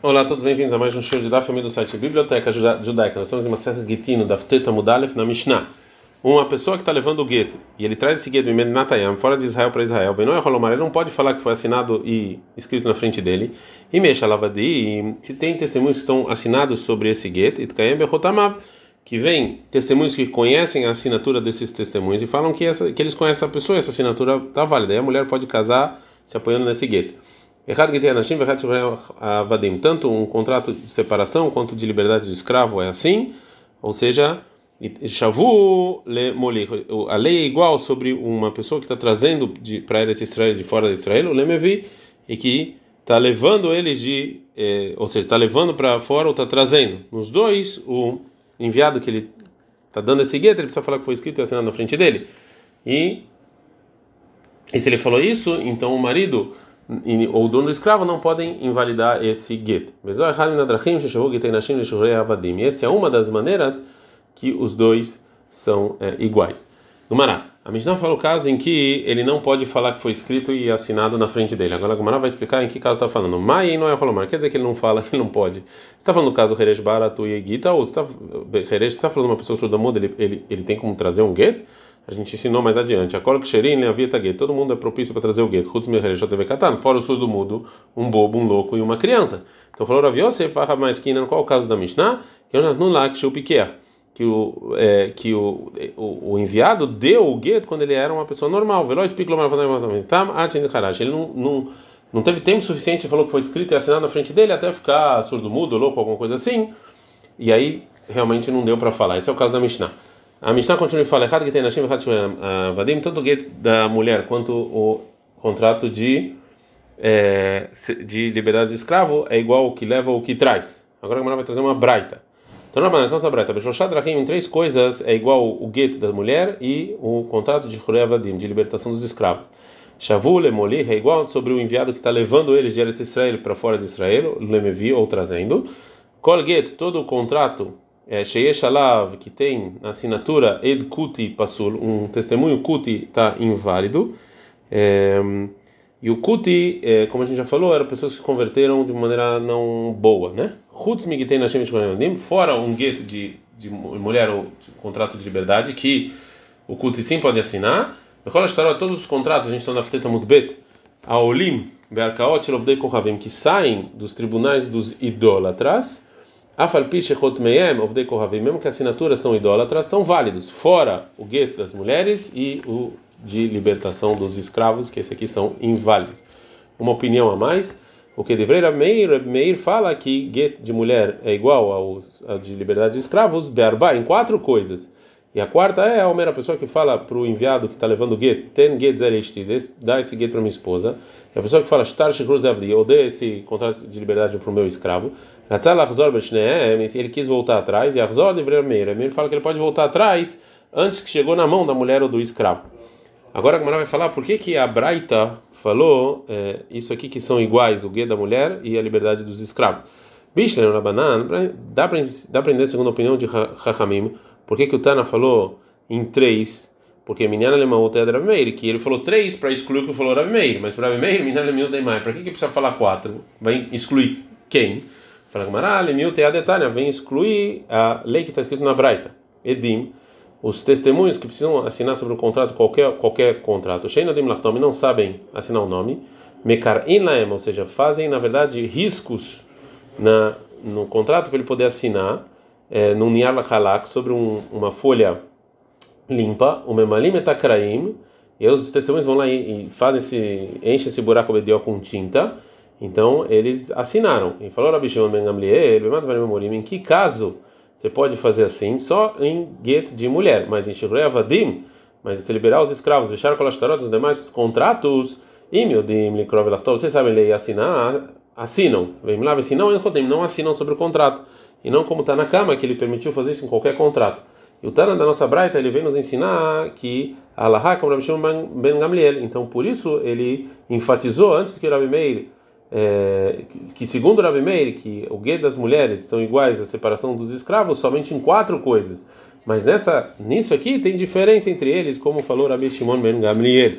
Olá a todos, bem-vindos a mais um show de Daf do site Biblioteca Judaica. Nós estamos em uma certa Gitino, da Fteta Mudalef, na Mishnah. Uma pessoa que está levando o gueto e ele traz esse gueto em Natayam, fora de Israel para Israel, bem, não é Rolomar, ele não pode falar que foi assinado e escrito na frente dele. E Mexa Lavadi, se tem testemunhos que estão assinados sobre esse gueto, Itkayem Bechotamav, que vem testemunhos que conhecem a assinatura desses testemunhos e falam que, essa, que eles conhecem essa pessoa, essa assinatura está válida. E a mulher pode casar se apoiando nesse gueto. Errado que tem anashim, errado avadim. Tanto um contrato de separação quanto de liberdade de escravo é assim, ou seja, shavu le. A lei é igual sobre uma pessoa que está trazendo para Eretz Israel de fora de Israel, o lemevi, e que está levando eles de, eh, ou seja, está levando para fora ou está trazendo. Nos dois, o enviado que ele está dando esse gueto, ele precisa falar que foi escrito e assinado na frente dele. E, e se ele falou isso, então o marido ou o dono do escravo não podem invalidar esse get. Essa é uma das maneiras que os dois são é, iguais. No Mará, a Mishnah fala o caso em que ele não pode falar que foi escrito e assinado na frente dele. Agora a Gumara vai explicar em que caso está falando. Mai não é quer dizer que ele não fala que ele não pode. Você está falando do caso Heresh Baratu e Gita, ou você está, está falando de uma pessoa surda muda, ele, ele, ele tem como trazer um get? A gente ensinou mais adiante. A cor ksherin a via get. Todo mundo é propício para trazer o get. Chutz teve katan. Fora o surdo mudo, um bobo, um louco e uma criança. Então falou Rav Yosef, mais que qual é o caso da Mishnah? Que eu já não lá que que o é, que o, o, o, enviado deu o get quando ele era uma pessoa normal. Veloz Ele não, não não teve tempo suficiente, falou que foi escrito e assinado na frente dele até ficar surdo mudo, louco, alguma coisa assim. E aí realmente não deu para falar. Esse é o caso da Mishnah. A Mishnah continua e fala: errado que tem Nashim, errado Vadim, tanto o get da mulher quanto o contrato de, é, de liberdade de escravo é igual o que leva ou o que traz. Agora a mulher vai trazer uma braita. Então, na Banana, essa braita, em três coisas é igual o get da mulher e o contrato de Vadim, de libertação dos escravos. Shavu Lemoli é igual sobre o enviado que está levando eles de Eretz Israel para fora de Israel, Lemevi, ou trazendo. Kol get, todo o contrato é, Sheyeshalav, que tem assinatura Ed Kuti Pasul, um testemunho Kuti está inválido. É, e o Kuti, é, como a gente já falou, eram pessoas que se converteram de maneira não boa, né? Fora um gueto de, de mulher ou de contrato de liberdade, que o Kuti sim pode assinar. Todos os contratos, a gente está na Fteta Mutbet, a Olim, Bearkaot, Kohavim, que saem dos tribunais dos idólatras mesmo que as assinaturas são idólatras, são válidos, fora o gueto das mulheres e o de libertação dos escravos, que esse aqui são inválidos. Uma opinião a mais, o que deveria Meir, Meir fala que gueto de mulher é igual ao, ao de liberdade de escravos, berba, em quatro coisas. E a quarta é a mera pessoa que fala para o enviado que está levando o gueto, ten get dá esse gueto para minha esposa. E a pessoa que fala, shtar shekruz avdi, eu dei esse contrato de liberdade para o meu escravo. Ele quis voltar atrás, e Arzor deveria meira. Ele fala que ele pode voltar atrás antes que chegou na mão da mulher ou do escravo. Agora a Gemara vai falar por que, que a Braita falou é, isso aqui que são iguais, o guê da mulher e a liberdade dos escravos. Bishler Rabanan, dá para entender, segundo a opinião de Chachamim, por que, que o Tana falou em três? Porque Minyan Alemão é Rav Meir, que ele falou três para excluir o que falou Rav Meir, mas para Rav Meir, Minyan Alemão tem mais. Para que, que precisa falar quatro? Vai excluir quem? Fala Gamara, Lemil a detalhe, vem excluir a lei que está escrito na Braita. Edim, os testemunhos que precisam assinar sobre o contrato, qualquer, qualquer contrato. Sheinadim Lachtom não sabem assinar o nome. Mekar in laem, ou seja, fazem na verdade riscos na, no contrato para ele poder assinar é, num niar lachalak sobre um, uma folha limpa, o memalim etakraim, e os testemunhos vão lá e, e fazem esse, enchem esse buraco obedió com tinta então eles assinaram. E falou Rabi Shimon ben Gamliel, em que caso você pode fazer assim? Só em get de mulher, mas em Shivrei Avadim, mas se liberar os escravos, fechar com as os demais contratos, Imiodim, Likrov vocês sabem ler e assinar, assinam. Vem lá, se não, não assinam sobre o contrato. E não como está na cama, que ele permitiu fazer isso em qualquer contrato. E o Tana da nossa Braita, ele vem nos ensinar que Allah como Rabi Shimon ben Gamliel. Então, por isso, ele enfatizou antes que Rabi Meir é, que segundo Rabi Meir, que o gueto das mulheres são iguais à separação dos escravos somente em quatro coisas. Mas nessa, nisso aqui tem diferença entre eles, como falou Rabi Shimon ben Gamliel.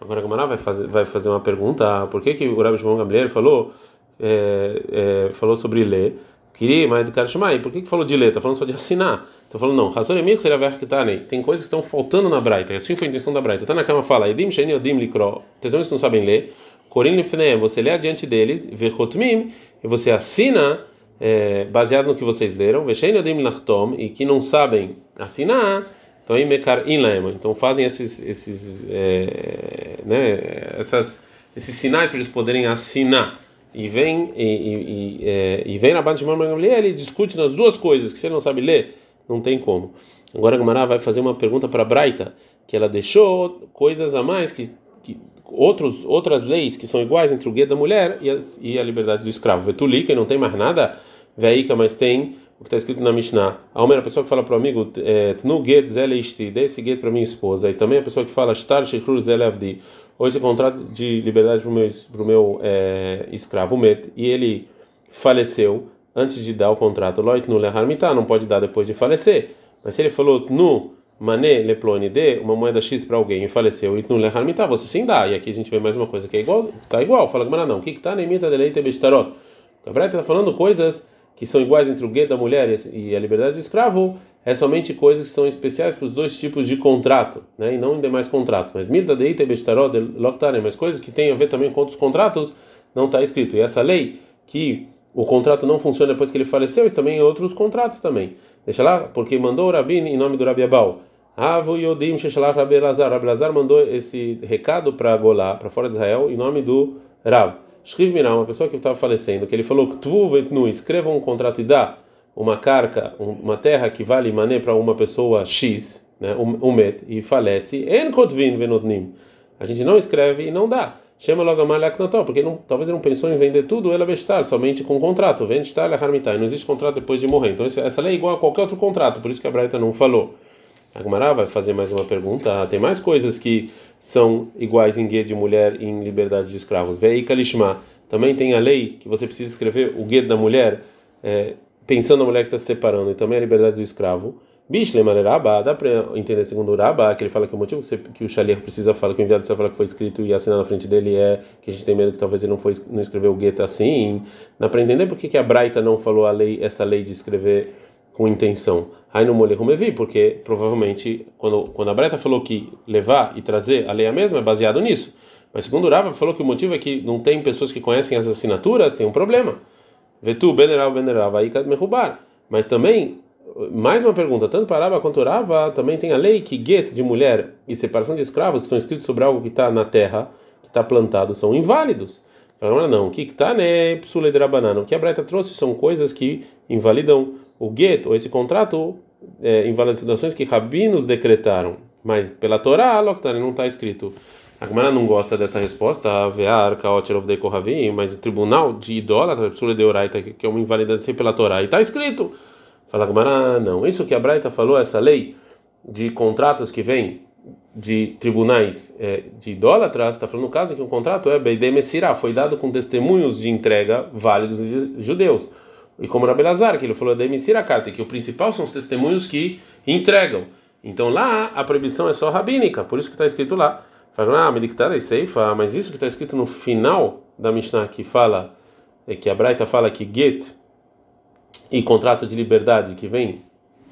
Agora a Gamara vai fazer, vai fazer uma pergunta: por que, que o Rabi Shimon Gamliel falou é, é, falou sobre ler. Queria, mas do cara chamar. Por que, que falou de ler? Está falando só de assinar. Estou falando não. Razoremir seria ver que tá Tem coisas que estão faltando na Braita. Assim foi a intenção da Braita. Tá na cama fala. Edim sheni odim likro. Pessoas que não sabem ler. Corin lifneem. Você lê adiante deles. Vechotmim. E você assina é, baseado no que vocês leram. Vesheni odim lachtom. E que não sabem assinar. Então aí mekar inlema. Então fazem esses esses é, né essas esses sinais para eles poderem assinar e vem e, e, e, é, e vem na base de Gamliel ele discute nas duas coisas que você não sabe ler não tem como agora a Gamara vai fazer uma pergunta para Braita que ela deixou coisas a mais que, que outros outras leis que são iguais entre o guia da mulher e a, e a liberdade do escravo. Vetuli que não tem mais nada. Veika mas tem o que está escrito na Mishnah. A uma pessoa que fala para o amigo é, no get zeleisti dê esse get para minha esposa. E também a pessoa que fala shtar shekrur zelavdi ou esse contrato de liberdade para o meu, pro meu é, escravo Met, e ele faleceu antes de dar o contrato, Loit no leharmitá, não pode dar depois de falecer. Mas se ele falou no mané leplone de uma moeda X para alguém e faleceu, e no leharmitá, você sim dá. E aqui a gente vê mais uma coisa que é igual, tá igual. Fala que não, o que está na imita de leite bestarot? O está falando coisas que são iguais entre o gueto da mulher e a liberdade do escravo, é somente coisas que são especiais para os dois tipos de contrato, né? E não em demais contratos. Mas milda deita bestarod loctane, mas coisas que têm a ver também com outros contratos, não está escrito. E essa lei que o contrato não funciona depois que ele faleceu, isso também em outros contratos também. Deixa lá, porque mandou o Rabin em nome do Rabi Avu Yodim Sheshalach Rabi Lazar. Rabi Lazar mandou esse recado para Golá, para fora de Israel, em nome do Rav. Escreve Mirá, uma pessoa que estava falecendo, que ele falou: Tvu vetnu, escreva um contrato e dá uma carca, uma terra que vale mané para uma pessoa X, né, um, met, e falece, en kotvin venotnim. A gente não escreve e não dá. Chama logo a malaknató, porque não, talvez ele não pensou em vender tudo, ela bestar, somente com contrato. Vende estar harmitai. Não existe contrato depois de morrer. Então essa lei é igual a qualquer outro contrato, por isso que a Braita não falou. A Gumara vai fazer mais uma pergunta. Ah, tem mais coisas que são iguais em guia de mulher e em liberdade de escravos. Vei Kalishma. Também tem a lei que você precisa escrever o guia da mulher. É, pensando na mulher que está se separando e também a liberdade do escravo. Bishle Maleraba, dá para entender segundo o Rabá, que ele fala que o motivo que, você, que o Shaliach precisa falar, que o enviado precisa falar que foi escrito e assinado na frente dele é que a gente tem medo que talvez ele não, foi, não escreveu o gueto assim. Dá para entender por que, que a Braita não falou a lei, essa lei de escrever com intenção. Aí no Mole vi, porque provavelmente quando, quando a Braita falou que levar e trazer a lei a mesma é baseado nisso. Mas segundo o Rabá falou que o motivo é que não tem pessoas que conhecem as assinaturas, tem um problema. Vetu Beneral Beneral Vaikat Mehubar. Mas também, mais uma pergunta, tanto para Rava quanto Rava, também tem a lei que get de mulher e separação de escravos que são escritos sobre algo que está na terra, que está plantado, são inválidos. Falaram, não, o que está né, psule banana. O que a Breta trouxe são coisas que invalidam o get, ou esse contrato, é, invalidações que rabinos decretaram. Mas pela Torá, não está escrito. A Gemara não gosta dessa resposta, Vear, Kaotirov de Kohavim, mas o tribunal de idólatra, Psula de Oraita, que é uma invalidação pela Torá, e está escrito. Fala a Gemara, não. Isso que a Braita falou, essa lei de contratos que vem de tribunais é, de idólatras, está falando no caso que o contrato é Beidei Messirá, foi dado com testemunhos de entrega válidos de judeus. E como Rabi Lazar, que ele falou de Messirá carta, que o principal são os testemunhos que entregam. Então lá a proibição é só rabínica, por isso que está escrito lá. Fala, ah, mas isso que está escrito no final da Mishnah que fala, é que a Braita fala que get e contrato de liberdade que vem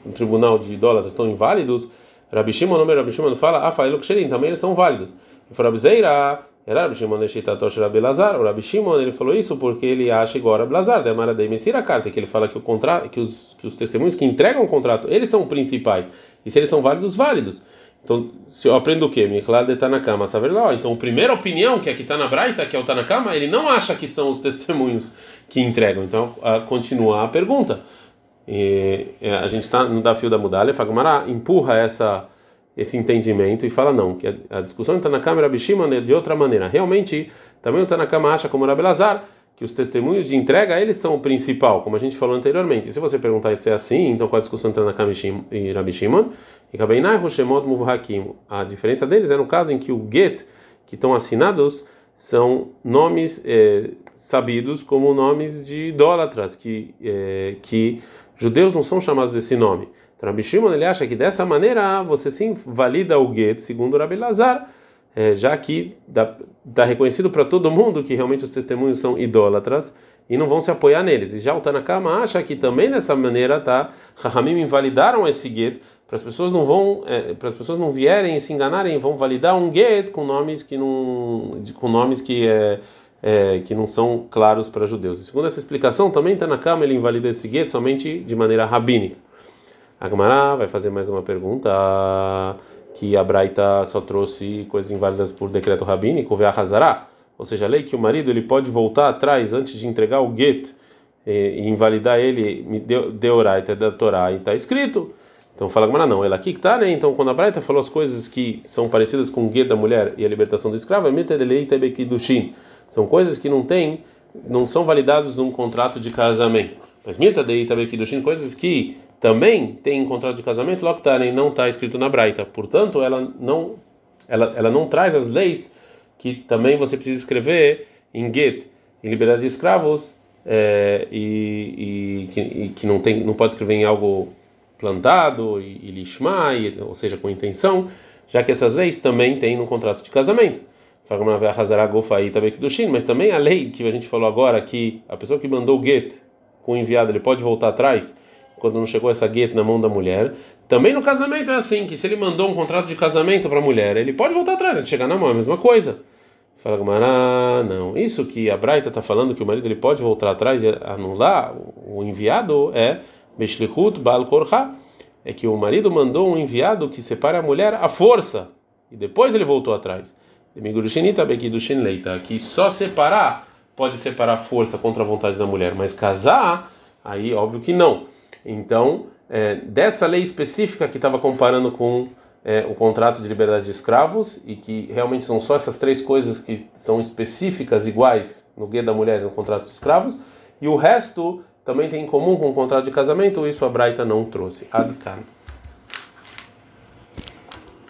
no tribunal de idólatras estão inválidos, Rabi Shimon, o nome Rabi Shimon fala, ah, Faelo Ksherim, também eles são válidos. E for Abzeira, era Rabi Shimon Eshitatosh Rabi Lazar, o Rabi Shimon ele falou isso porque ele acha igual a Blazar, da Mara Messira carta, que ele fala que o contrato, que os, que os testemunhos que entregam o contrato, eles são principais, e se eles são válidos, válidos. Então, se eu aprendo o quê? Michlar de Tanakama, saber lá. Então, a primeira opinião, que aqui está na Braita, que é o Tanakama, ele não acha que são os testemunhos que entregam. Então, a, continua a pergunta. E, é, a gente está no desafio da Mudalha, Fagmará empurra essa, esse entendimento e fala não, que a, a discussão está na Câmara Bishima é de outra maneira. Realmente, também o Tanakama acha como Rabi Lazar, que os testemunhos de entrega eles são o principal, como a gente falou anteriormente. E se você perguntar se é assim, então qual a discussão entre Tanakama e Rabi Shimon? A diferença deles é no caso em que o get que estão assinados são nomes é, sabidos como nomes de idólatras, que, é, que judeus não são chamados desse nome. Então, Rabi Shimon ele acha que dessa maneira você sim valida o get, segundo Rabi Lazar, é, já que está reconhecido para todo mundo que realmente os testemunhos são idólatras e não vão se apoiar neles. E já o Tanakama acha que também dessa maneira, tá? Rahamim invalidaram esse get para as pessoas não vão, é, para as pessoas não vierem e se enganarem, vão validar um get com nomes que não, com nomes que é, é que não são claros para judeus. segundo essa explicação, também Tanakama ele invalida esse get somente de maneira rabínica. Agmará vai fazer mais uma pergunta que a Braita só trouxe coisas inválidas por decreto rabínico, Hazará, ou seja, a lei que o marido ele pode voltar atrás antes de entregar o get e, e invalidar ele de Oraita da Torá, está escrito. Então fala Agmará, não, ela aqui que está, né? Então quando a Braita falou as coisas que são parecidas com o get da mulher e a libertação do escravo, é são coisas que não tem, não são validadas num contrato de casamento. Mas Mirta Dei Tabekidushin, coisas que também tem contrato de casamento, Loktarem não está escrito na Braita. Portanto, ela não, ela, ela não traz as leis que também você precisa escrever em Get, em liberdade de escravos, é, e, e, que, e, que, não tem, não pode escrever em algo plantado e, e lishma, ou seja, com intenção, já que essas leis também tem no contrato de casamento. Mas também a lei que a gente falou agora, que a pessoa que mandou o get com o enviado, ele pode voltar atrás quando não chegou essa gueta na mão da mulher. Também no casamento é assim, que se ele mandou um contrato de casamento para a mulher, ele pode voltar atrás, ele chegar na mão, é a mesma coisa. Fala Gumará, não. Isso que a Braita está falando, que o marido ele pode voltar atrás e anular o enviado, é Beshlichut Bal Korha. É que o marido mandou um enviado que separe a mulher à força, e depois ele voltou atrás. Que só separar pode separar força contra a vontade da mulher, mas casar, aí óbvio que não. Então, é, dessa lei específica que estava comparando com é, o contrato de liberdade de escravos e que realmente são só essas três coisas que são específicas iguais no guia da mulher e no contrato de escravos e o resto também tem em comum com o contrato de casamento isso a Braita não trouxe. Adkan